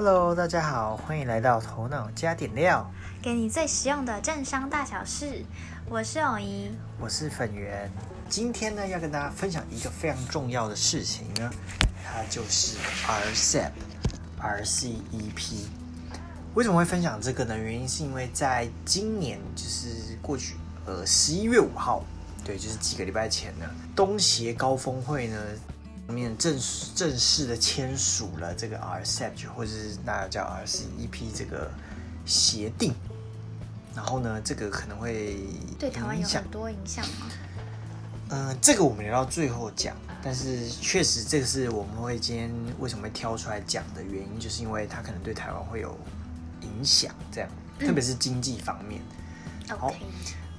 Hello，大家好，欢迎来到头脑加点料，给你最实用的政商大小事。我是偶怡，我是粉圆。今天呢，要跟大家分享一个非常重要的事情呢，它就是 RCEP，RCEP。为什么会分享这个呢？原因是因为在今年，就是过去呃十一月五号，对，就是几个礼拜前呢，东协高峰会呢。面正正式的签署了这个 RCEP，或者是那叫 RCEP 这个协定，然后呢，这个可能会对台湾有很多影响吗？嗯，这个我们留到最后讲。但是确实，这个是我们会今天为什么会挑出来讲的原因，就是因为它可能对台湾会有影响，这样，特别是经济方面。好。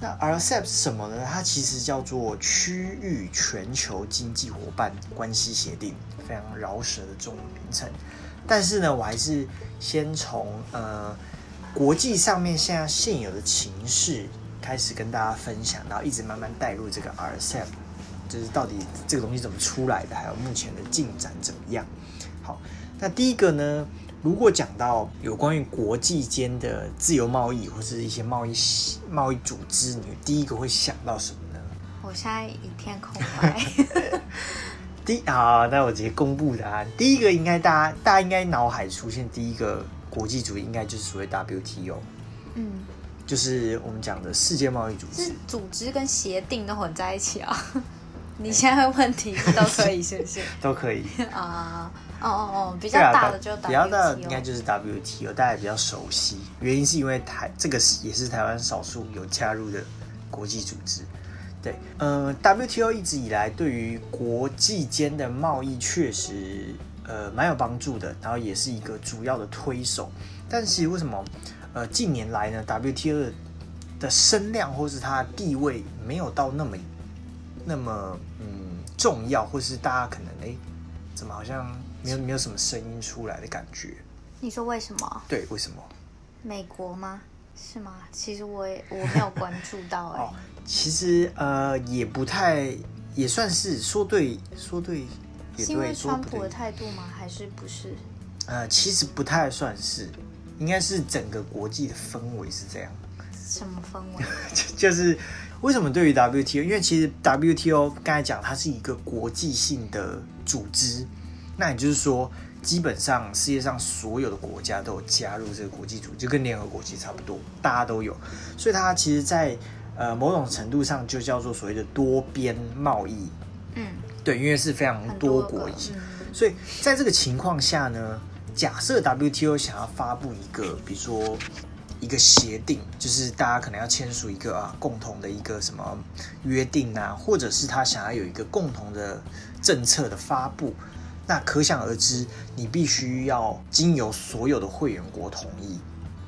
那 RCEP 是什么呢？它其实叫做区域全球经济伙伴关系协定，非常饶舌的中文名称。但是呢，我还是先从呃国际上面现在现有的情势开始跟大家分享，然后一直慢慢带入这个 RCEP，就是到底这个东西怎么出来的，还有目前的进展怎么样。好，那第一个呢？如果讲到有关于国际间的自由贸易或是一些贸易贸易组织，你第一个会想到什么呢？我现在一片空白。第啊，那我直接公布答案。第一个应该大家大家应该脑海出现第一个国际主义，应该就是所谓 WTO。嗯，就是我们讲的世界贸易组织。组织跟协定都混在一起啊？你现在问题都可以，是不是？都可以啊。哦哦哦，比较大的就比较大的应该就是 WTO，大家比较熟悉。原因是因为台这个是也是台湾少数有加入的国际组织。对，嗯，WTO 一直以来对于国际间的贸易确实呃蛮有帮助的，然后也是一个主要的推手。但是为什么呃近年来呢，WTO 的声量或是它的地位没有到那么那么嗯重要，或是大家可能哎怎么好像？没有没有什么声音出来的感觉。你说为什么？对，为什么？美国吗？是吗？其实我也我没有关注到哎。哦，其实呃也不太，也算是说对说对也对。因为川普的态度吗？还是不是？呃，其实不太算是，应该是整个国际的氛围是这样。什么氛围？就是为什么对于 WTO？因为其实 WTO 刚才讲它是一个国际性的组织。那也就是说，基本上世界上所有的国家都有加入这个国际组织，就跟联合国其实差不多，大家都有。所以它其实，在呃某种程度上就叫做所谓的多边贸易。嗯，对，因为是非常多国一起。所以在这个情况下呢，假设 WTO 想要发布一个，比如说一个协定，就是大家可能要签署一个啊共同的一个什么约定啊，或者是他想要有一个共同的政策的发布。那可想而知，你必须要经由所有的会员国同意。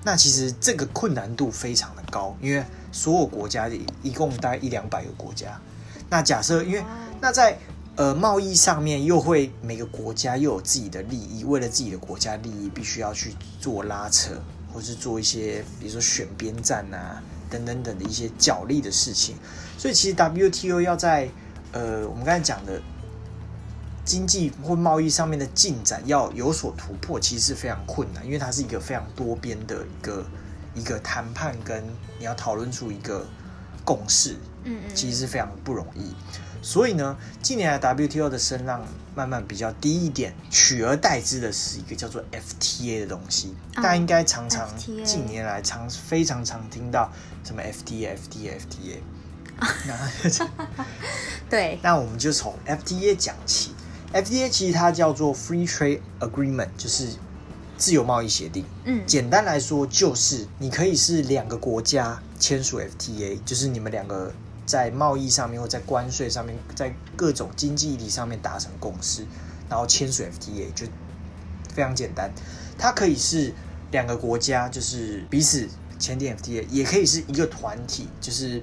那其实这个困难度非常的高，因为所有国家一共大概一两百个国家。那假设，因为那在呃贸易上面又会每个国家又有自己的利益，为了自己的国家利益，必须要去做拉扯，或是做一些比如说选边站啊等等等的一些角力的事情。所以其实 WTO 要在呃我们刚才讲的。经济或贸易上面的进展要有所突破，其实是非常困难，因为它是一个非常多边的一个一个谈判，跟你要讨论出一个共识，嗯嗯，其实是非常不容易。所以呢，近年来 WTO 的声浪慢慢比较低一点，取而代之的是一个叫做 FTA 的东西。大家应该常常近年来常非常常听到什么 FTA，FTA，FTA。对，那我们就从 FTA 讲起。FTA 其实它叫做 Free Trade Agreement，就是自由贸易协定。嗯，简单来说就是你可以是两个国家签署 FTA，就是你们两个在贸易上面或在关税上面，在各种经济议题上面达成共识，然后签署 FTA 就非常简单。它可以是两个国家，就是彼此签订 FTA，也可以是一个团体，就是。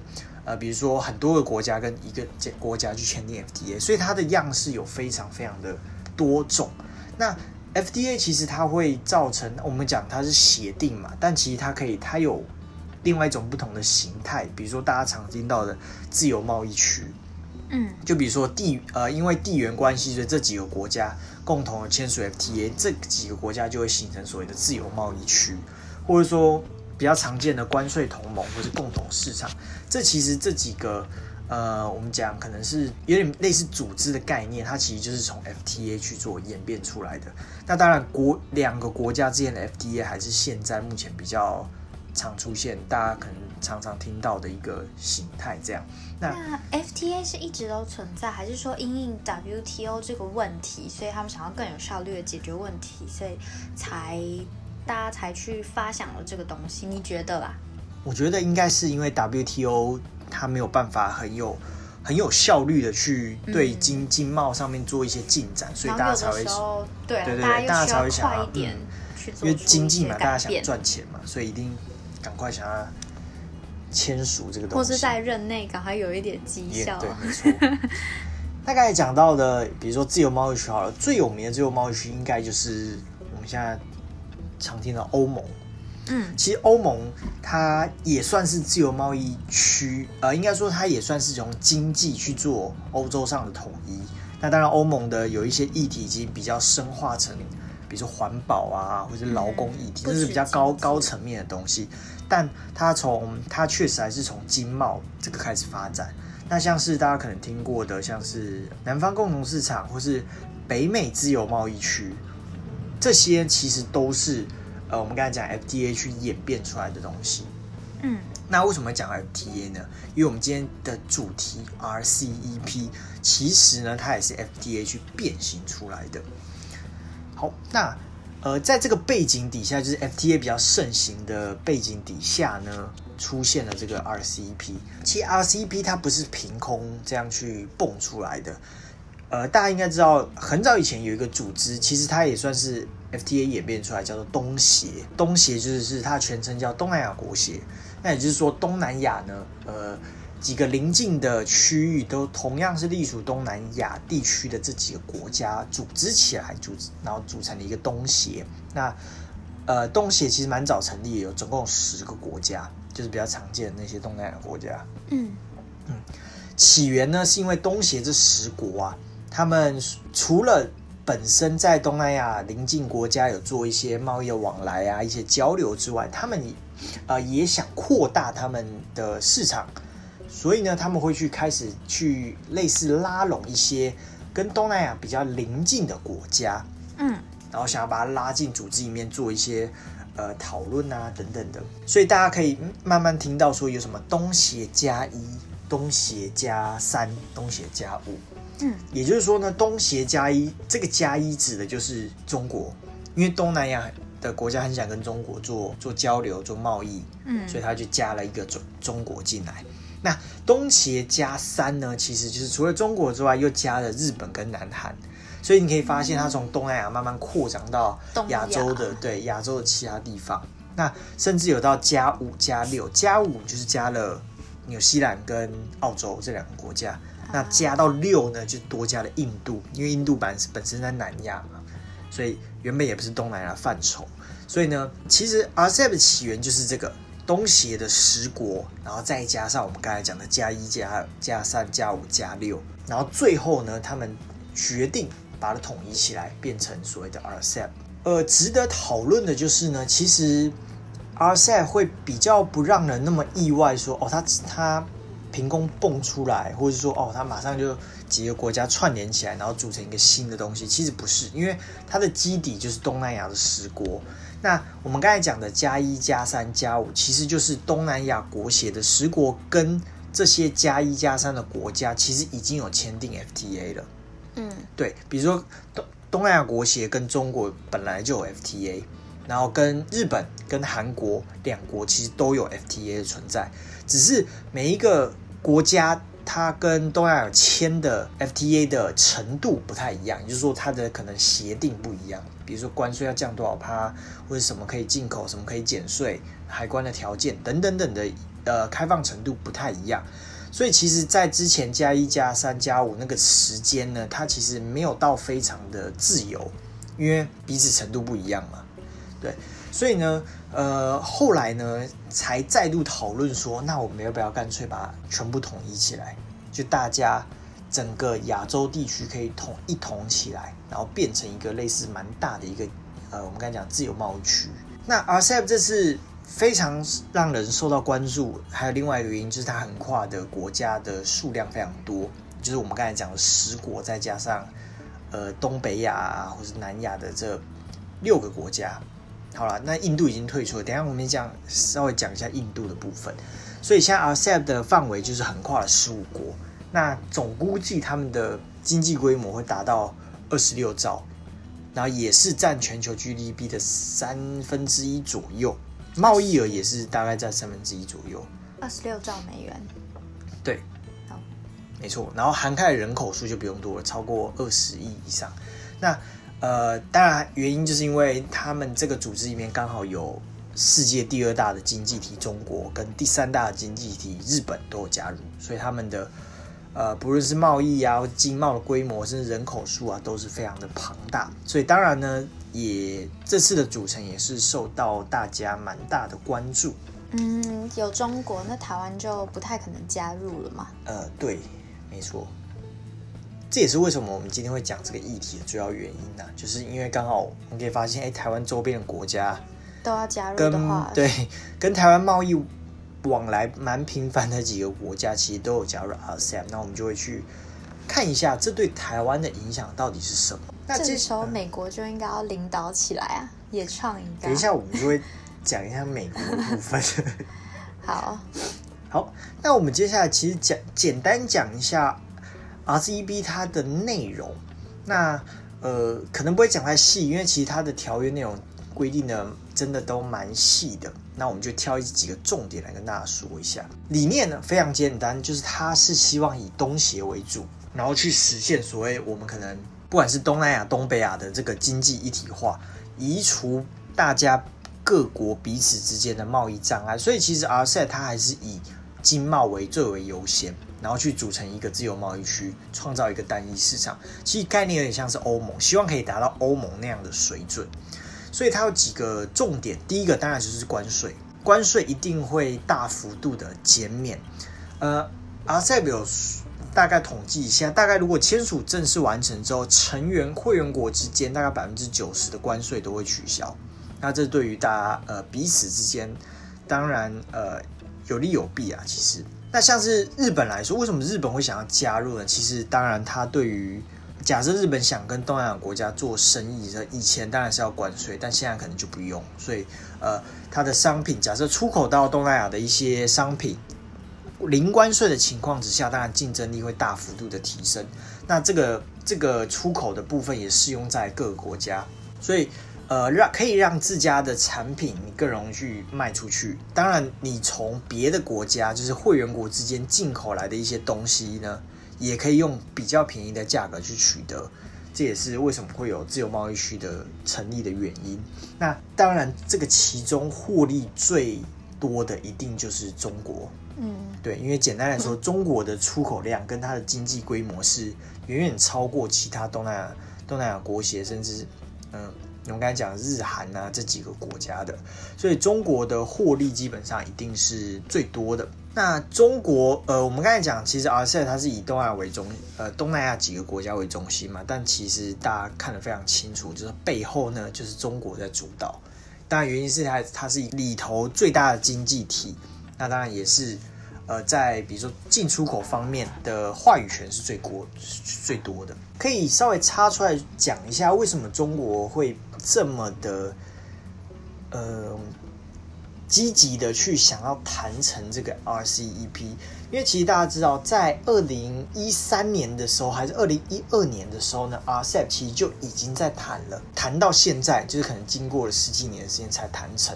呃，比如说很多个国家跟一个国家去签订 FTA，所以它的样式有非常非常的多种。那 FTA 其实它会造成我们讲它是协定嘛，但其实它可以它有另外一种不同的形态，比如说大家常听到的自由贸易区，嗯就比如说地呃，因为地缘关系，所以这几个国家共同的签署 FTA，这几个国家就会形成所谓的自由贸易区，或者说比较常见的关税同盟或是共同市场。这其实这几个呃，我们讲可能是有点类似组织的概念，它其实就是从 FTA 去做演变出来的。那当然国两个国家之间的 FTA 还是现在目前比较常出现，大家可能常常听到的一个形态。这样，那那 FTA 是一直都存在，还是说因应 WTO 这个问题，所以他们想要更有效率的解决问题，所以才大家才去发想了这个东西？你觉得啦？我觉得应该是因为 WTO 它没有办法很有很有效率的去对嗯经经贸上面做一些进展，所以大家才会对啊对对大大家才会想要快一点嗯去做因为经济嘛，大家想赚钱嘛，所以一定赶快想要签署这个东西，或是在任内赶快有一点绩效。也对，没错。大概讲到的，比如说自由贸易区好了，最有名的自由贸易区应该就是我们现在常听到欧盟。嗯其实欧盟它也算是自由贸易区，呃，应该说它也算是从经济去做欧洲上的统一。那当然，欧盟的有一些议题已经比较深化成，比如说环保啊，或者是劳工议题，嗯这是比较高高层面的东西。但它从它确实还是从经贸这个开始发展。那像是大家可能听过的，像是南方共同市场或是北美自由贸易区，这些其实都是呃我们刚才讲 FDA 去演变出来的东西。嗯那为什么讲 FDA 呢？因为我们今天的主题 RCEP，其实呢它也是 FDA 去变形出来的。好，那呃在这个背景底下，就是 FDA 比较盛行的背景底下呢，出现了这个 RCEP。其实 RCEP 它不是凭空这样去蹦出来的。呃，大家应该知道，很早以前有一个组织，其实它也算是 FTA 演变出来，叫做东协。东协就是是它的全称叫东南亚国协。那也就是说，东南亚呢，呃，几个邻近的区域都同样是隶属东南亚地区的这几个国家组织起来，组织然后组成了一个东协。那呃，东协其实蛮早成立的，有总共有十个国家，就是比较常见的那些东南亚国家。嗯嗯起源呢，是因为东协这十国啊，他们除了本身在东南亚邻近国家有做一些贸易的往来啊、一些交流之外，他们也呃也想扩大他们的市场，所以呢，他们会去开始去类似拉拢一些跟东南亚比较邻近的国家，嗯然后想要把它拉进组织里面做一些呃讨论啊等等的，所以大家可以慢慢听到说有什么东协加一、东协加三、东协加五，嗯也就是说呢，东协加一这个加一指的就是中国，因为东南亚的国家很想跟中国做做交流、做贸易，嗯，所以他就加了一个中中国进来。那东协加三呢，其实就是除了中国之外，又加了日本跟南韩。所以你可以发现，它从东南亚慢慢扩张到亚亚洲的对亚洲的其他地方。那甚至有到加五、加六，加五就是加了纽西兰跟澳洲这两个国家。那加到六呢，就多加了印度，因为印度版本身在南亚嘛，所以原本也不是东南亚范畴。所以呢，其实 RCEP 的起源就是这个东协的十国，然后再加上我们刚才讲的加一、加二、加三、加五、加六，然后最后呢，他们决定把它统一起来，变成所谓的 RCEP。呃，值得讨论的就是呢，其实 RCEP 会比较不让人那么意外说，哦，它它凭空蹦出来，或者说哦，它马上就几个国家串联起来，然后组成一个新的东西。其实不是，因为它的基底就是东南亚的十国。那我们刚才讲的加一、加三、加五，其实就是东南亚国协的十国跟这些加一、加三的国家，其实已经有签订 FTA 了。嗯对，比如说东东南亚国协跟中国本来就有 FTA，然后跟日本、跟韩国两国其实都有 FTA 的存在，只是每一个国家它跟东南亚签的 FTA 的程度不太一样，也就是说它的可能协定不一样，比如说关税要降多少趴，或者什么可以进口，什么可以减税，海关的条件等等等的，呃，开放程度不太一样。所以其实，在之前加一、加三、加五那个时间呢，它其实没有到非常的自由，因为彼此程度不一样嘛。对，所以呢，呃，后来呢，才再度讨论说，那我们要不要干脆把全部统一起来？就大家整个亚洲地区可以统一统起来，然后变成一个类似蛮大的一个呃，我们刚才讲自由贸易区。那 RCEP 这次非常让人受到关注，还有另外一个原因就是它横跨的国家的数量非常多，就是我们刚才讲的十国，再加上呃东北亚啊或是南亚的这六个国家。好了，那印度已经退出了，等下我们讲稍微讲一下印度的部分。所以现在 RCEP 的范围就是横跨了十五国。那总估计他们的经济规模会达到二十六兆，然后也是占全球 GDP 的三分之一左右，贸易额也是大概在三分之一左右。二十六兆美元，对，好，没错。然后涵盖人口数就不用多了，超过二十亿以上。那呃，当然原因就是因为他们这个组织里面刚好有世界第二大的经济体中国跟第三大的经济体日本都有加入，所以他们的。呃，不论是贸易啊，或经贸的规模，甚至人口数啊，都是非常的庞大。所以当然呢，也这次的组成也是受到大家蛮大的关注。嗯，有中国，那台湾就不太可能加入了嘛？呃，对，没错。这也是为什么我们今天会讲这个议题的主要原因呢？就是因为刚好我们可以发现，哎，台湾周边的国家都要加入的话，对，跟台湾贸易。往来蛮频繁的几个国家，其实都有加入 RCEP，那我们就会去看一下，这对台湾的影响到底是什么？那这时候美国就应该要领导起来啊，也创一个。等一下，我们就会讲一下美国的部分。好，好，那我们接下来其实讲简单讲一下 RCEP 它的内容。那呃，可能不会讲太细，因为其实它的条约内容规定的真的都蛮细的。那我们就挑几个重点来跟大家说一下。理念呢非常简单，就是它是希望以东协为主，然后去实现所谓我们可能不管是东南亚、东北亚的这个经济一体化，移除大家各国彼此之间的贸易障碍。所以其实 RCEP 它还是以经贸为最为优先，然后去组成一个自由贸易区，创造一个单一市场。其实概念有点像是欧盟，希望可以达到欧盟那样的水准。所以它有几个重点，第一个当然就是关税，关税一定会大幅度的减免。呃阿塞比有大概统计一下，大概如果签署正式完成之后，成员会员国之间大概百分之九十的关税都会取消。那这对于大家呃彼此之间，当然呃有利有弊啊。其实，那像是日本来说，为什么日本会想要加入呢？其实当然它对于假设日本想跟东南亚国家做生意，以前当然是要关税，但现在可能就不用。所以，呃，它的商品假设出口到东南亚的一些商品，零关税的情况之下，当然竞争力会大幅度的提升。那这个这个出口的部分也适用在各个国家，所以，呃，让可以让自家的产品你更容易去卖出去。当然，你从别的国家，就是会员国之间进口来的一些东西呢？也可以用比较便宜的价格去取得，这也是为什么会有自由贸易区的成立的原因。那当然，这个其中获利最多的一定就是中国。嗯，对，因为简单来说，中国的出口量跟它的经济规模是远远超过其他东南亚东南亚国协，甚至嗯，我们刚才讲日韩啊这几个国家的，所以中国的获利基本上一定是最多的。那中国，呃，我们刚才讲，其实 RCE 它是以东亚为中，呃，东南亚几个国家为中心嘛。但其实大家看得非常清楚，就是背后呢，就是中国在主导。当然，原因是它它是里头最大的经济体，那当然也是，呃，在比如说进出口方面的话语权是最国最多的。可以稍微插出来讲一下，为什么中国会这么的，呃。积极的去想要谈成这个 RCEP，因为其实大家知道，在二零一三年的时候，还是二零一二年的时候呢，RCEP 其实就已经在谈了，谈到现在就是可能经过了十几年的时间才谈成。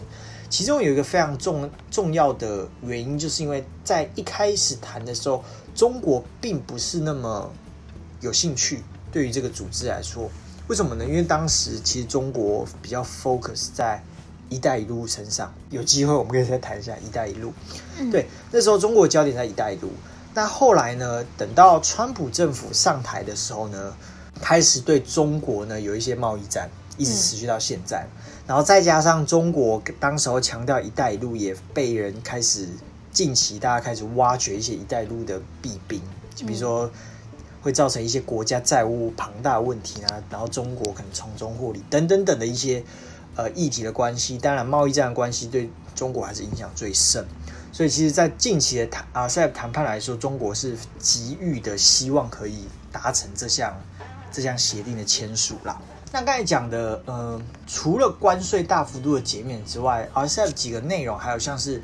其中有一个非常重重要的原因，就是因为在一开始谈的时候，中国并不是那么有兴趣对于这个组织来说，为什么呢？因为当时其实中国比较 focus 在。一带一路身上有机会，我们可以再谈一下一带一路。对，那时候中国焦点在一带一路。那后来呢？等到川普政府上台的时候呢，开始对中国呢有一些贸易战，一直持续到现在。然后再加上中国当时候强调一带一路，也被人开始近期大家开始挖掘一些一带一路的弊病，就比如说会造成一些国家债务庞大问题啊，然后中国可能从中获利等等等的一些呃议题的关系。当然，贸易战的关系对中国还是影响最甚。所以，其实，在近期的谈啊，RCEP 谈判来说，中国是急于的希望可以达成这项这项协定的签署啦。那刚才讲的，呃，除了关税大幅度的减免之外，RCEP 几个内容还有像是。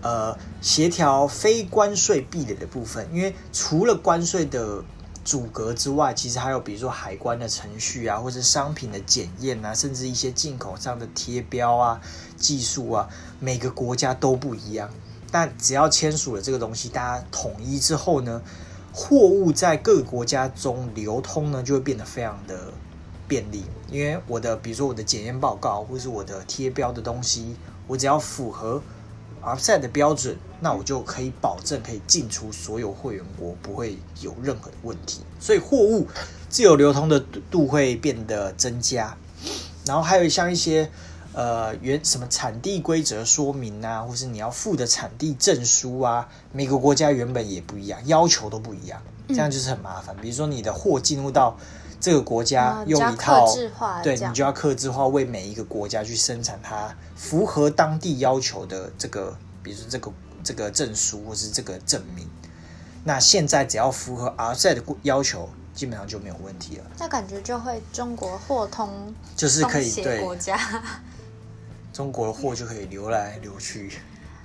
呃，协调非关税壁垒的部分，因为除了关税的阻隔之外，其实还有比如说海关的程序啊，或者商品的检验啊，甚至一些进口上的贴标啊、技术啊，每个国家都不一样。但只要签署了这个东西，大家统一之后呢，货物在各个国家中流通呢，就会变得非常的便利。因为我的比如说我的检验报告，或是我的贴标的东西，我只要符合。RCEP 的标准，那我就可以保证可以进出所有会员国不会有任何的问题，所以货物自由流通的度会变得增加。然后还有像一些呃原什么产地规则说明啊，或是你要付的产地证书啊，每个国家原本也不一样，要求都不一样，这样就是很麻烦。比如说你的货进入到这个国家用一套，对你就要克制化，为每一个国家去生产它符合当地要求的这个，比如说这个这个证书或是这个证明。那现在只要符合 RCEP 的要求，基本上就没有问题了。那感觉就会中国货通，就是可以对国家，中国的货就可以流来流去，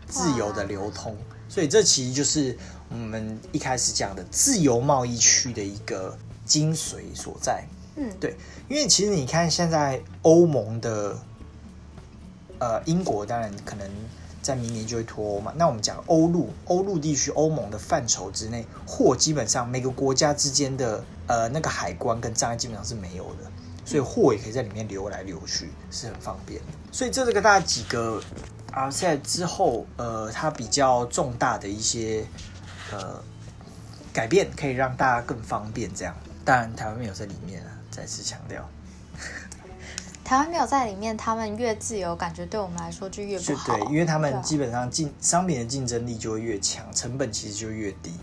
自由的流通。所以这其实就是我们一开始讲的自由贸易区的一个。精髓所在，嗯，对，因为其实你看，现在欧盟的，呃，英国当然可能在明年就会脱欧嘛。那我们讲欧陆，欧陆地区欧盟的范畴之内，货基本上每个国家之间的呃那个海关跟障碍基本上是没有的，所以货也可以在里面流来流去，是很方便的。所以这是个大家几个 RCEP 之后，呃，它比较重大的一些呃改变，可以让大家更方便这样。当然，台湾没有在里面啊！再次强调，台湾没有在里面，他们越自由，感觉对我们来说就越不好。对，因为他们基本上竞商品的竞争力就会越强，成本其实就越低。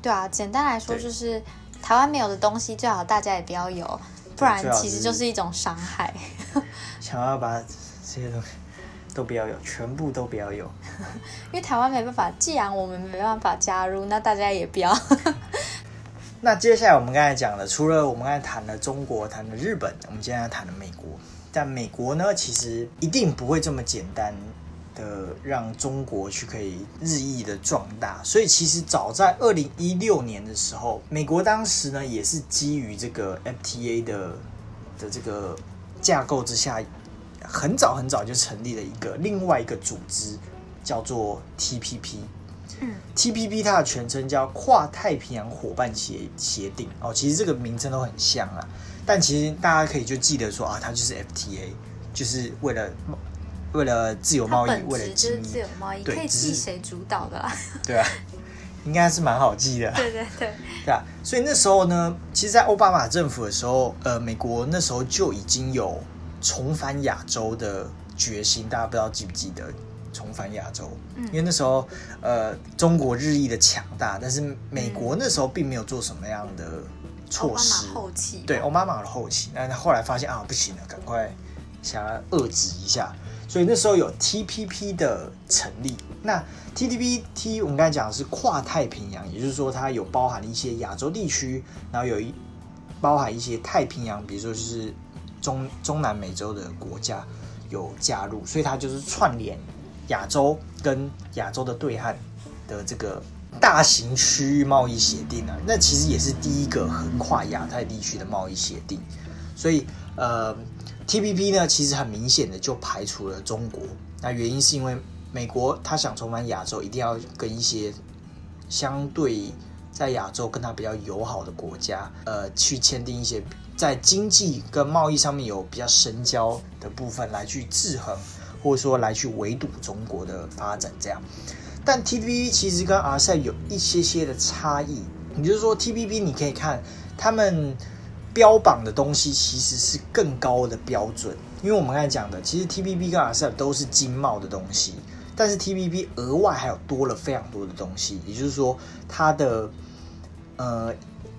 对啊，简单来说就是台湾没有的东西，最好大家也不要有，不然其实就是一种伤害。想要把这些东西都不要有，全部都不要有，因为台湾没办法，既然我们没办法加入，那大家也不要。那接下来我们刚才讲了，除了我们刚才谈了中国，谈了日本，我们今天要谈了美国。但美国呢，其实一定不会这么简单的让中国去可以日益的壮大。所以其实早在二零一六年的时候，美国当时呢也是基于这个 FTA 的的这个架构之下，很早很早就成立了一个另外一个组织，叫做 TPP。T.P.P. 它的全称叫跨太平洋伙伴协协定哦，其实这个名称都很像啊，但其实大家可以就记得说啊，它就是 F.T.A.，就是为了为了自由贸易，为了经自由贸易，可以记谁主导的啦？对啊，应该是蛮好记的。对对对，对啊，所以那时候呢，其实，在奥巴马政府的时候，呃，美国那时候就已经有重返亚洲的决心，大家不知道记不记得？重返亚洲，嗯因为那时候，呃，中国日益的强大，但是美国那时候并没有做什么样的措施。后期，对，奥巴马的后期，那后来发现啊，不行了，赶快想要遏制一下，所以那时候有 TPP 的成立。那 TPP，我们刚才讲的是跨太平洋，也就是说它有包含一些亚洲地区，然后有一包含一些太平洋，比如说就是中中南美洲的国家有加入，所以它就是串联。亚洲跟亚洲的对岸的这个大型区域贸易协定啊，那其实也是第一个横跨亚太地区的贸易协定。所以，呃，TPP 呢，其实很明显的就排除了中国。那原因是因为美国他想重返亚洲，一定要跟一些相对在亚洲跟他比较友好的国家，呃，去签订一些在经济跟贸易上面有比较深交的部分，来去制衡。或者说来去围堵中国的发展，这样。但 TPP 其实跟 RCEP 有一些些的差异。也就是说，TPP 你可以看他们标榜的东西其实是更高的标准。因为我们刚才讲的，其实 TPP 跟 RCEP 都是经贸的东西，但是 TPP 额外还有多了非常多的东西。也就是说，它的呃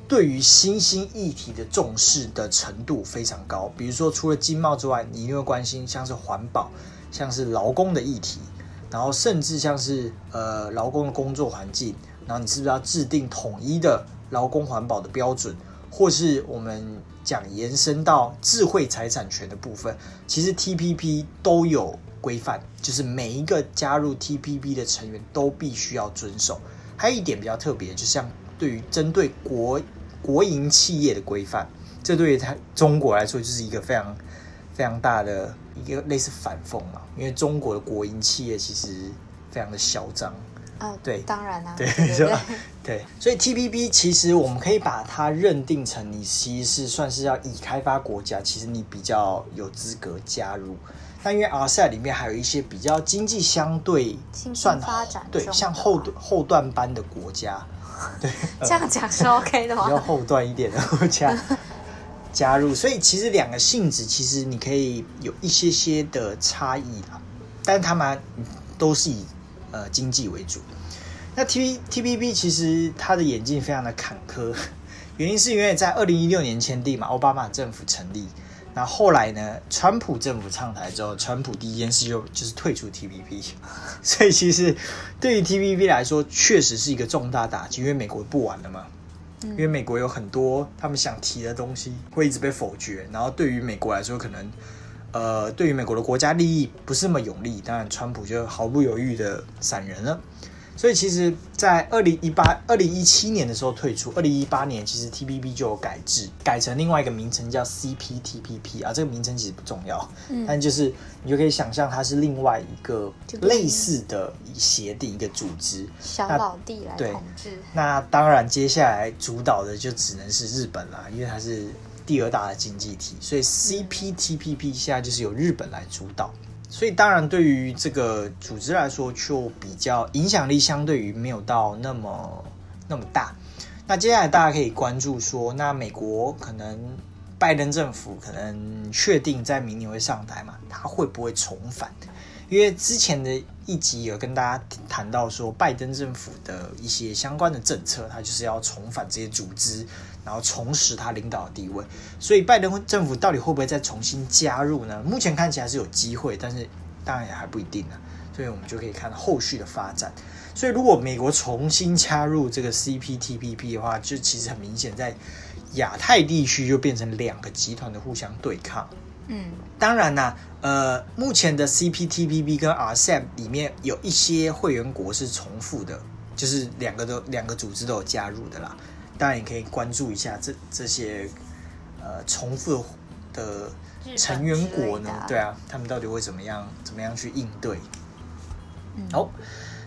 对于新兴议题的重视的程度非常高。比如说，除了经贸之外，你一定会关心像是环保、像是劳工的议题，然后甚至像是呃劳工的工作环境，然后你是不是要制定统一的劳工环保的标准，或是我们讲延伸到智慧财产权的部分，其实 TPP 都有规范，就是每一个加入 TPP 的成员都必须要遵守。还有一点比较特别，就像对于针对国国营企业的规范，这对于它中国来说就是一个非常非常大的一个类似反讽嘛，因为中国的国营企业其实非常的嚣张。啊，对当然啦、对对是吧？对，所以 TPP 其实我们可以把它认定成你其实是算是要已开发国家，其实你比较有资格加入。但因为 RCEP 里面还有一些比较经济相对算发展对像后段后段班的国家，对，这样讲是 OK 的比较吗？后段一点的国家加入，所以其实两个性质其实你可以有一些些的差异啦，但他们都是以呃经济为主。那 T T P P 其实它的演进非常的坎坷，原因是因为在二零一六年签订嘛，奥巴马政府成立，那后来呢，川普政府上台之后，川普第一件事就就是退出 T P P，所以其实对于 T P P 来说，确实是一个重大打击，因为美国不玩了嘛。因为美国有很多他们想提的东西会一直被否决，然后对于美国来说，可能呃，对于美国的国家利益不是那么有利，当然川普就毫不犹豫的闪人了。所以其实，在二零一八、二零一七年的时候退出，二零一八年其实 TPP 就有改制，改成另外一个名称叫 CPTPP 啊，这个名称其实不重要，嗯但就是你就可以想象它是另外一个类似的协定一个组织。小那老弟来对统治，那当然，接下来主导的就只能是日本啦，因为它是第二大的经济体，所以 CPTPP 现在就是由日本来主导。所以当然，对于这个组织来说，就比较影响力相对于没有到那么那么大。那接下来大家可以关注说，那美国可能拜登政府可能确定在明年会上台嘛，他会不会重返？因为之前的一集有跟大家谈到说，拜登政府的一些相关的政策，他就是要重返这些组织，然后重拾他领导的地位。所以拜登政府到底会不会再重新加入呢？目前看起来是有机会，但是当然也还不一定呢。所以我们就可以看后续的发展。所以如果美国重新加入这个 CPTPP 的话，就其实很明显在亚太地区就变成两个集团的互相对抗。嗯，当然啦，呃，目前的 CPTPP 跟 RCEP 里面有一些会员国是重复的，就是两个都两个组织都有加入的啦。当然也可以关注一下这这些呃重复的成员国呢对啊，他们到底会怎么样怎么样去应对？嗯。好，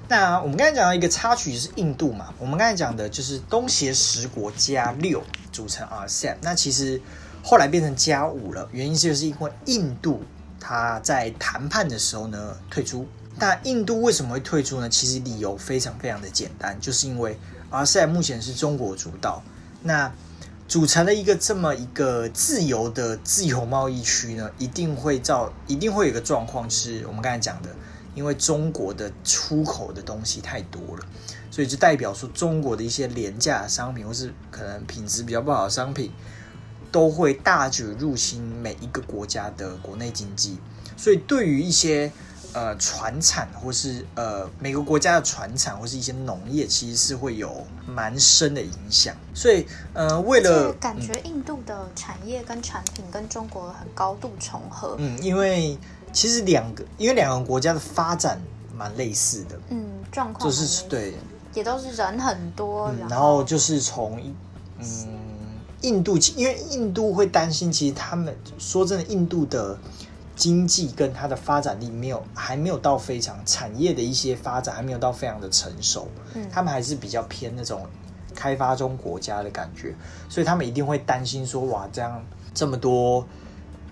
那我们刚才讲到一个插曲是印度嘛，我们刚才讲的就是东协十国加六组成 RCEP，那其实后来变成加五了，原因就是因为印度它在谈判的时候呢退出。那印度为什么会退出呢？其实理由非常非常的简单，就是因为 RCEP 目前是中国主导，那组成了一个这么一个自由的自由贸易区呢，一定会造，一定会有一个状况，是我们刚才讲的，因为中国的出口的东西太多了，所以就代表说中国的一些廉价商品，或是可能品质比较不好的商品，都会大举入侵每一个国家的国内经济，所以对于一些呃船产或是呃每个国家的船产或是一些农业，其实是会有蛮深的影响。所以呃，为了感觉印度的产业跟产品跟中国很高度重合，嗯，因为其实两个因为两个国家的发展蛮类似的，嗯，状况就是对，也都是人很多，嗯，然然后就是从嗯印度，因为印度会担心，其实他们说真的，印度的经济跟它的发展力没有还没有到非常产业的一些发展还没有到非常的成熟，嗯他们还是比较偏那种开发中国家的感觉，所以他们一定会担心说，哇，这样这么多。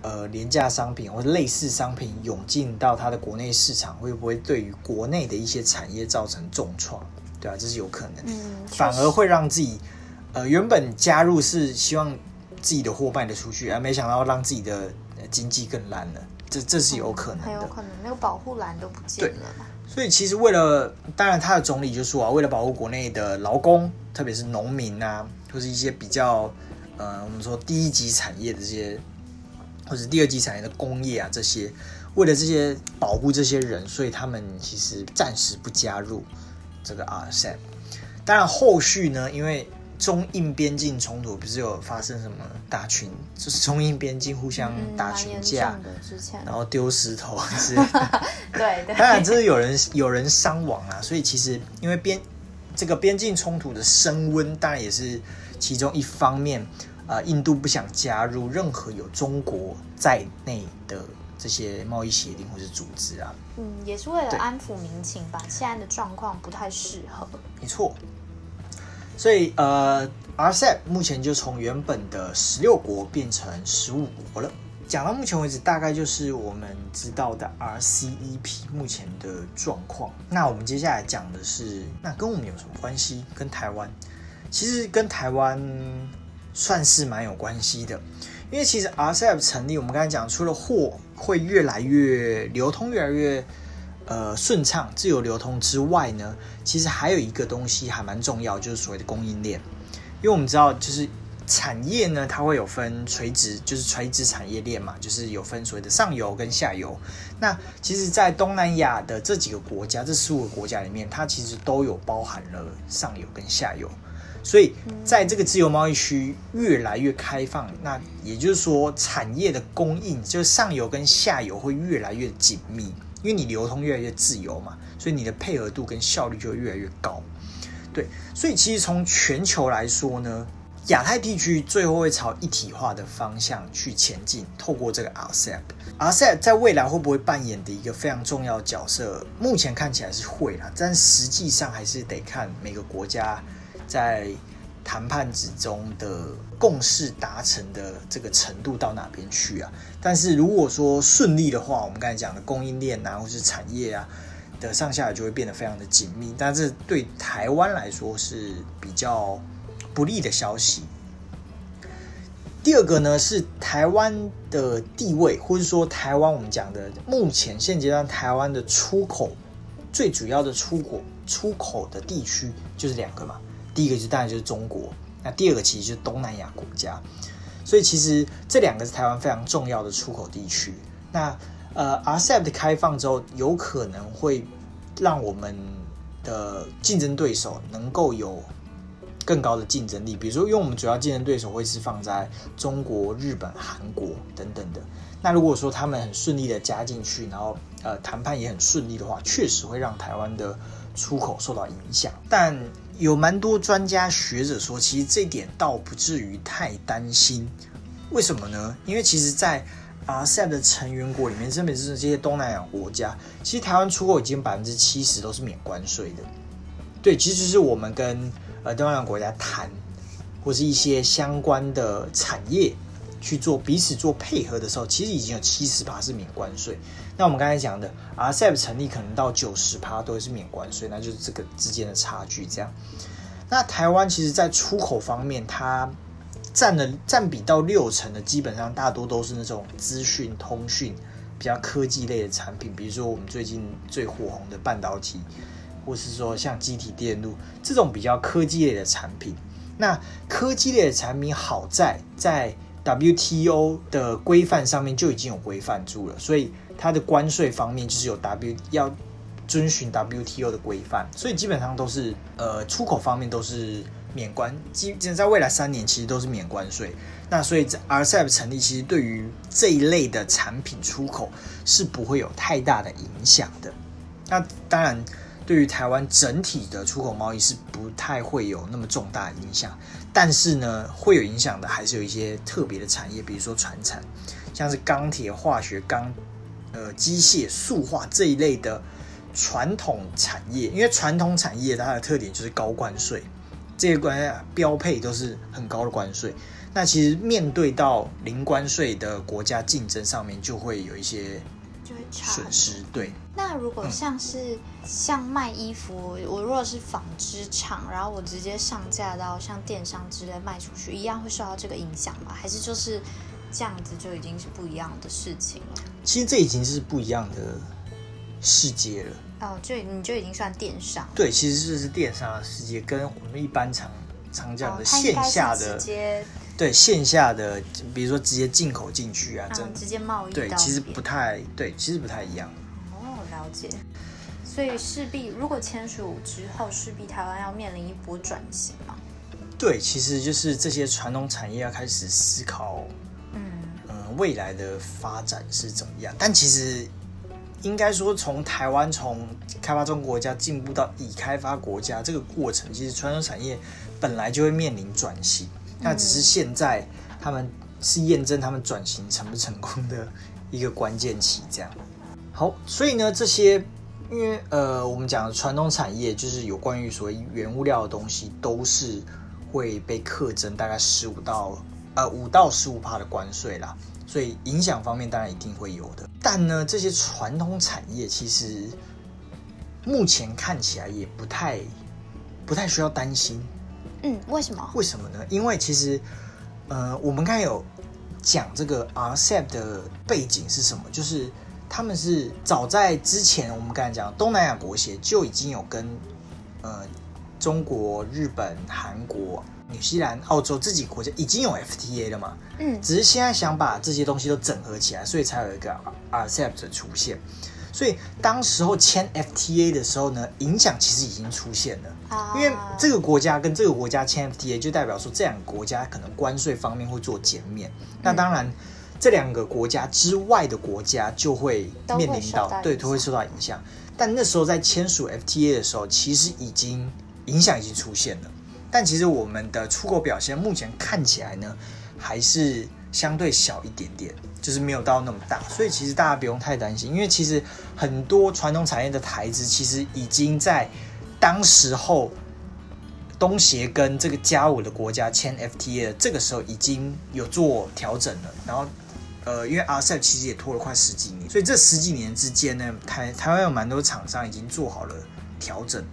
呃，廉价商品或者类似商品涌进到它的国内市场，会不会对于国内的一些产业造成重创？对啊，这是有可能。嗯，反而会让自己呃原本加入是希望自己的货卖得出去，而没想到让自己的呃经济更烂了，这这是有可能的。很有可能那个保护栏都不见了嘛。所以其实为了，当然他的总理就说啊，为了保护国内的劳工特别是农民啊，或是一些比较呃我们说第一级产业的这些，或者第二级产业的工业啊这些，为了这些保护这些人，所以他们其实暂时不加入这个 RCEP。当然后续呢，因为中印边境冲突不是有发生什么打群，就是中印边境互相嗯，打群架，然后丢石头之类的。对对，当然，这是有人有人伤亡啊，所以其实因为边这个边境冲突的升温，当然也是其中一方面。呃，印度不想加入任何有中国在内的这些贸易协定或是组织啊，嗯，也是为了安抚民情吧。现在的状况不太适合。没错。所以呃，RCEP 目前就从原本的十六国变成十五国了。讲到目前为止，大概就是我们知道的 RCEP 目前的状况。那我们接下来讲的是，那跟我们有什么关系？跟台湾，其实跟台湾算是蛮有关系的，因为其实 RCEP 成立，我们刚才讲，除了货会越来越流通，越来越呃顺畅、自由流通之外呢，其实还有一个东西还蛮重要，就是所谓的供应链。因为我们知道，就是产业呢，它会有分垂直，就是垂直产业链嘛，就是有分所谓的上游跟下游。那其实，在东南亚的这几个国家，这十五个国家里面，它其实都有包含了上游跟下游。所以，在这个自由贸易区越来越开放，那也就是说，产业的供应就是上游跟下游会越来越紧密，因为你流通越来越自由嘛，所以你的配合度跟效率就会越来越高。对，所以其实从全球来说呢，亚太地区最后会朝一体化的方向去前进。透过这个 RCEP，RCEP 在未来会不会扮演的一个非常重要角色？目前看起来是会啦，但实际上还是得看每个国家在谈判之中的共识达成的这个程度到哪边去啊。但是如果说顺利的话，我们刚才讲的供应链啊，或是产业啊。的上下就会变得非常的紧密，但是对台湾来说是比较不利的消息。第二个呢是台湾的地位，或者说台湾我们讲的目前现阶段台湾的出口最主要的出口出口的地区就是两个嘛，第一个就当然就是中国，那第二个其实就是东南亚国家，所以其实这两个是台湾非常重要的出口地区。那呃，RCEP 的开放之后，有可能会让我们的竞争对手能够有更高的竞争力。比如说，因为我们主要竞争对手会是放在中国、日本、韩国等等的。那如果说他们很顺利的加进去，然后呃谈判也很顺利的话，确实会让台湾的出口受到影响。但有蛮多专家学者说，其实这点倒不至于太担心。为什么呢？因为其实，在 RCEP 的成员国里面，特别是这些东南亚国家，其实台湾出口已经百分之七十都是免关税的。对，其实是我们跟呃东南亚国家谈，或是一些相关的产业去做彼此做配合的时候，其实已经有七十八是免关税。那我们刚才讲的 RCEP 成立可能到九十趴都是免关税，那就是这个之间的差距这样。那台湾其实在出口方面，它占了占比到六成的，基本上大多都是那种资讯通讯比较科技类的产品，比如说我们最近最火红的半导体，或是说像机体电路这种比较科技类的产品。那科技类的产品好在在 WTO 的规范上面就已经有规范住了，所以它的关税方面就是有 W 要遵循 WTO 的规范，所以基本上都是呃出口方面都是免关，基本在未来三年其实都是免关税。那所以在 RCEP 成立，其实对于这一类的产品出口是不会有太大的影响的。那当然，对于台湾整体的出口贸易是不太会有那么重大影响，但是呢，会有影响的还是有一些特别的产业，比如说船产，像是钢铁、化学、钢、呃机械、塑化这一类的传统产业。因为传统产业它的特点就是高关税，这些关标配都是很高的关税。那其实面对到零关税的国家竞争上面，就会有一些损失。对。那如果像是、像卖衣服，我如果是纺织厂，然后我直接上架到像电商之类卖出去，一样会受到这个影响吗？还是就是这样子就已经是不一样的事情了？其实这已经是不一样的世界了。哦，就你就已经算电商，对，其实这是电商的世界，跟我们一般常常讲的线下是的直接对线下的，比如说直接进口进去啊，这嗯直接贸易对，其实不太对，其实不太一样。哦，了解。所以势必如果签署之后，势必台湾要面临一波转型嘛。对，其实就是这些传统产业要开始思考，未来的发展是怎么样。但其实应该说，从台湾从开发中国家进步到已开发国家这个过程，其实传统产业本来就会面临转型，那只是现在他们是验证他们转型成不成功的一个关键期。这样，好，所以呢，这些因为呃，我们讲传统产业就是有关于所谓原物料的东西，都是会被课征大概十五到呃五到十五帕的关税啦，所以影响方面当然一定会有的。但呢，这些传统产业其实目前看起来也不太不太需要担心，嗯，为什么？为什么呢？因为其实呃，我们刚才有讲这个 RCEP 的背景是什么，就是他们是早在之前，我们刚才讲东南亚国协就已经有跟呃中国、日本、韩国、纽西兰、澳洲这几个国家已经有 FTA 了嘛，嗯只是现在想把这些东西都整合起来，所以才有一个 RCEP 的出现。所以当时候签 FTA 的时候呢，影响其实已经出现了。啊，因为这个国家跟这个国家签 FTA，就代表说这两个国家可能关税方面会做减免。那当然，这两个国家之外的国家就会面临到对都会受到影响。但那时候在签署 FTA 的时候，其实已经影响已经出现了。但其实我们的出口表现目前看起来呢，还是相对小一点点，就是没有到那么大。所以其实大家不用太担心，因为其实很多传统产业的台资其实已经在当时候东协跟这个加五的国家签 FTA 这个时候已经有做调整了，然后。呃，因为 RCEP 其实也拖了快十几年，所以这十几年之间呢，台台湾有蛮多厂商已经做好了调整，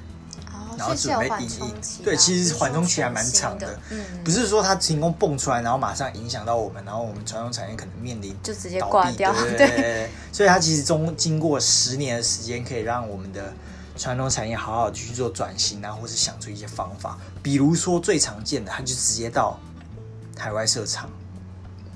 然后准备引领冲期啊。对其实缓冲期还蛮长的不是说它成功蹦出来，然后马上影响到我们，然后我们传统产业可能面临就直接倒掉，对。所以它其实中经过十年的时间，可以让我们的传统产业好好地去做转型啊，或是想出一些方法，比如说最常见的，它就直接到海外设厂，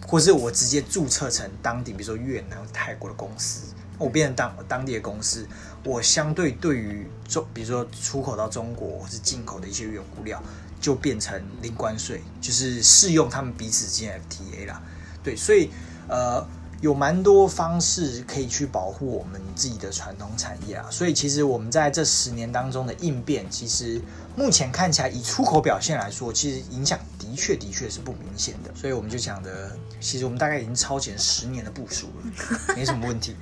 或是我直接注册成当地，比如说越南、泰国的公司，我变成当当地的公司，我相对对于中，比如说出口到中国或是进口的一些原物料，就变成零关税，就是适用他们彼此之间 FTA 啦。对，所以呃，有蛮多方式可以去保护我们自己的传统产业啊。所以其实我们在这十年当中的应变，其实目前看起来以出口表现来说，其实影响的确的确是不明显的。所以我们就讲的，其实我们大概已经超前十年的部署了，没什么问题。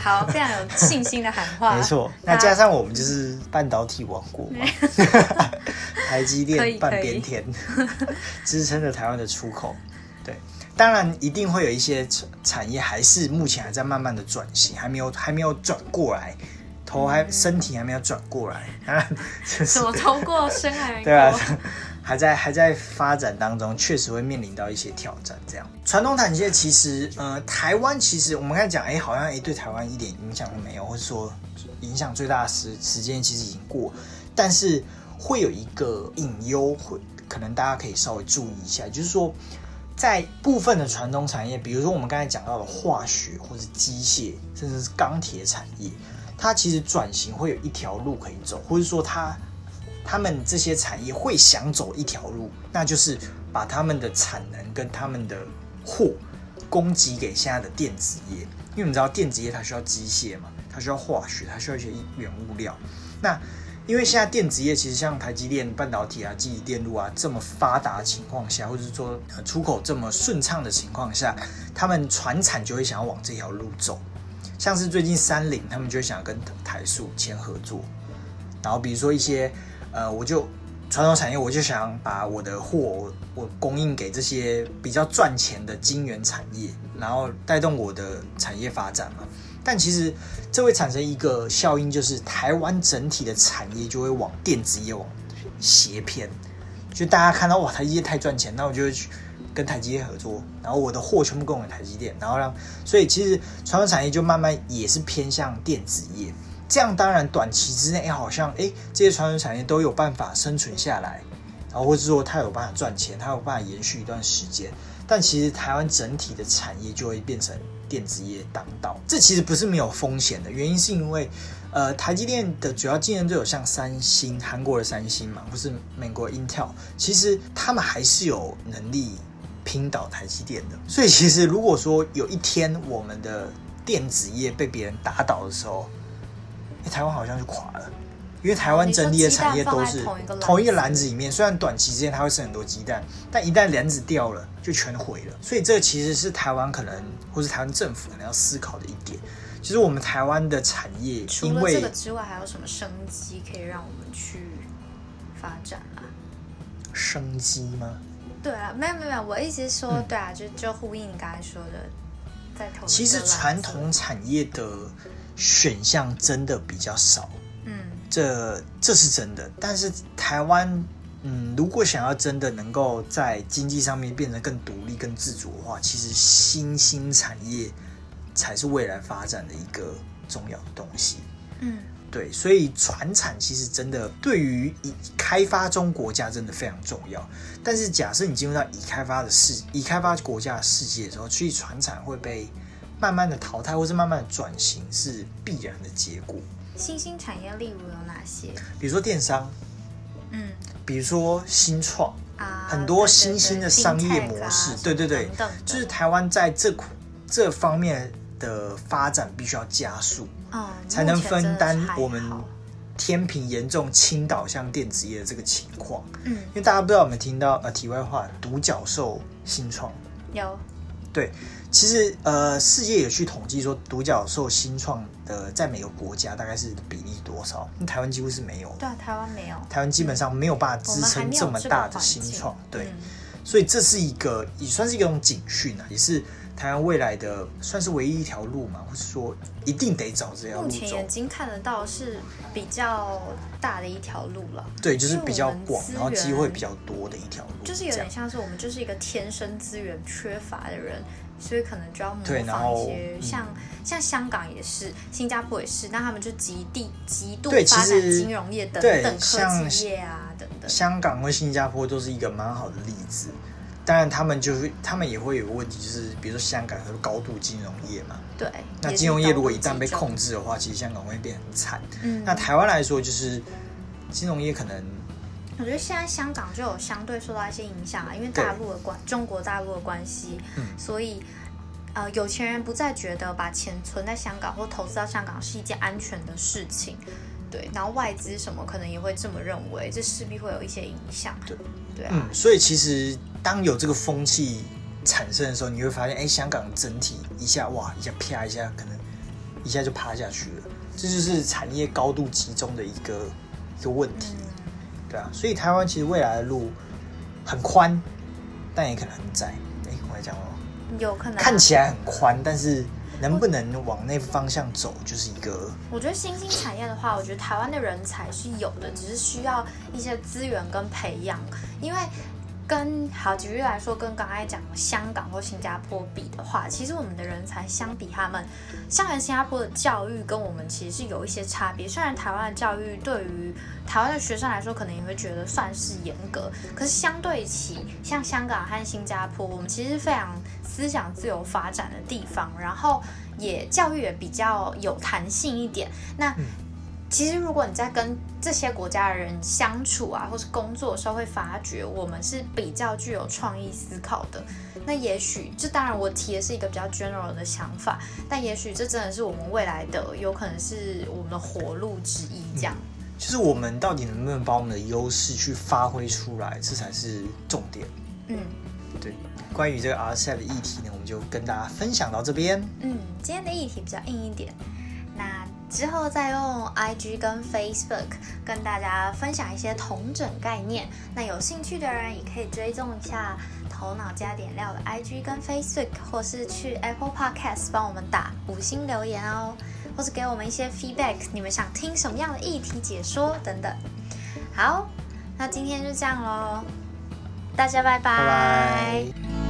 好，非常有信心的喊话。没错，那加上我们就是半导体王国嘛，台积电半边天，支撑着台湾的出口。对，当然一定会有一些产产业还是目前还在慢慢的转型，还没有还没有转过来，头还身体还没有转过来，当然就是怎么通过深海对啊，还在 还在发展当中，确实会面临到一些挑战。这样，传统产业其实，呃，台湾其实我们刚才讲，哎，好像哎对台湾一点影响都没有，或者说影响最大的时时间其实已经过，但是会有一个隐忧，会可能大家可以稍微注意一下，就是说。在部分的传统产业，比如说我们刚才讲到的化学或者机械，甚至是钢铁产业，它其实转型会有一条路可以走，或者说它他们这些产业会想走一条路，那就是把他们的产能跟他们的货供给给现在的电子业，因为你知道电子业它需要机械嘛，它需要化学，它需要一些原物料。那因为现在电子业其实像台积电、半导体啊、记忆电路啊这么发达情况下，或者是说出口这么顺畅的情况下，他们船产就会想要往这条路走。像是最近三菱，他们就想跟台塑签合作，然后比如说一些呃，我就传统产业，我就想把我的货我我供应给这些比较赚钱的晶圆产业，然后带动我的产业发展嘛。但其实这会产生一个效应，就是台湾整体的产业就会往电子业往斜偏，就大家看到哇，台积电太赚钱，那我就会去跟台积电合作，然后我的货全部供给台积电，然后让，所以其实传统产业就慢慢也是偏向电子业。这样当然短期之内，哎，好像哎这些传统产业都有办法生存下来，然然后或者说它有办法赚钱，它有办法延续一段时间。但其实台湾整体的产业就会变成电子业当道，这其实不是没有风险的，原因是因为，呃，台积电的主要竞争对手像三星，韩国的三星嘛，或是美国 Intel，其实他们还是有能力拼倒台积电的。所以其实如果说有一天我们的电子业被别人打倒的时候，台湾好像就垮了。因为台湾整体的产业都是同一个篮子里面，虽然短期之间它会生很多鸡蛋，但一旦篮子掉了，就全毁了。所以这其实是台湾可能，或是台湾政府可能要思考的一点。其实我们台湾的产业，除了这个之外，还有什么生机可以让我们去发展啊？生机吗？对啊，没有没有没有，我意思是说，对啊，就就呼应你刚才说的，在投。其实传统产业的选项真的比较少。这这是真的，但是台湾，嗯，如果想要真的能够在经济上面变得更独立、更自主的话，其实新兴产业才是未来发展的一个重要的东西。嗯，对，所以船产其实真的对于已开发中国家真的非常重要。但是假设你进入到已开发的世、已开发国家的世界的时候，其实船产会被慢慢的淘汰，或是慢慢的转型，是必然的结果。新兴产业例如有哪些？比如说电商，嗯，比如说新创啊，很多新兴的商业模式，对对对，就是台湾在这这方面的发展必须要加速，嗯，才能分担我们天平严重倾倒向电子业的这个情况。嗯，因为大家不知道有没有听到呃，题外话，独角兽新创有，对。其实，呃，世界有去统计说，独角兽新创的在每个国家大概是比例多少？那台湾几乎是没有。对，台湾没有。台湾基本上没有办法支撑这么大的新创，对。所以这是一个也算是一种警讯啊，也是台湾未来的算是唯一一条路嘛，或是说一定得找这条路走。目前眼睛看得到是比较大的一条路了。对，就是比较广，然后机会比较多的一条路。就是有点像是我们就是一个天生资源缺乏的人。所以可能就要模仿一些，像像香港也是，新加坡也是，那他们就极地极度发展金融业等等科技业啊等等。香港和新加坡都是一个蛮好的例子，当然他们就是他们也会有个问题，就是比如说香港和高度金融业嘛，对，那金融业如果一旦被控制的话，其实香港会变很惨。嗯，那台湾来说，就是金融业可能。我觉得现在香港就有相对受到一些影响啊，因为大陆的关中国大陆的关系，所以呃有钱人不再觉得把钱存在香港或投资到香港是一件安全的事情，对，然后外资什么可能也会这么认为，这势必会有一些影响，对对啊，嗯，所以其实当有这个风气产生的时候，你会发现，哎，香港整体一下哇一下啪一下，可能一下就趴下去了，这就是产业高度集中的一个一个问题。对啊，所以台湾其实未来的路很宽，但也可能很窄。哎，我来讲哦，有可能看起来很宽，但是能不能往那方向走，就是一个。我觉得新兴产业的话，我觉得台湾的人才是有的，只是需要一些资源跟培养，因为。跟好举例来说，跟刚才讲香港或新加坡比的话，其实我们的人才相比他们，香港、新加坡的教育跟我们其实是有一些差别。虽然台湾的教育对于台湾的学生来说，可能也会觉得算是严格，可是相对起像香港和新加坡，我们其实非常思想自由发展的地方，然后也教育也比较有弹性一点。那其实，如果你在跟这些国家的人相处啊，或是工作的时候，会发觉我们是比较具有创意思考的。那也许，这当然我提的是一个比较 general 的想法，但也许这真的是我们未来的，有可能是我们的活路之一。这样，就是我们到底能不能把我们的优势去发挥出来，这才是重点。嗯，对。关于这个 RCEP 的议题呢，我们就跟大家分享到这边。嗯，今天的议题比较硬一点。之后再用 IG 跟 Facebook 跟大家分享一些同整概念。那有兴趣的人也可以追踪一下头脑加点料的 IG 跟 Facebook，或是去 Apple Podcast 帮我们打五星留言哦，或是给我们一些 feedback，你们想听什么样的议题解说等等。好，那今天就这样喽，大家拜拜。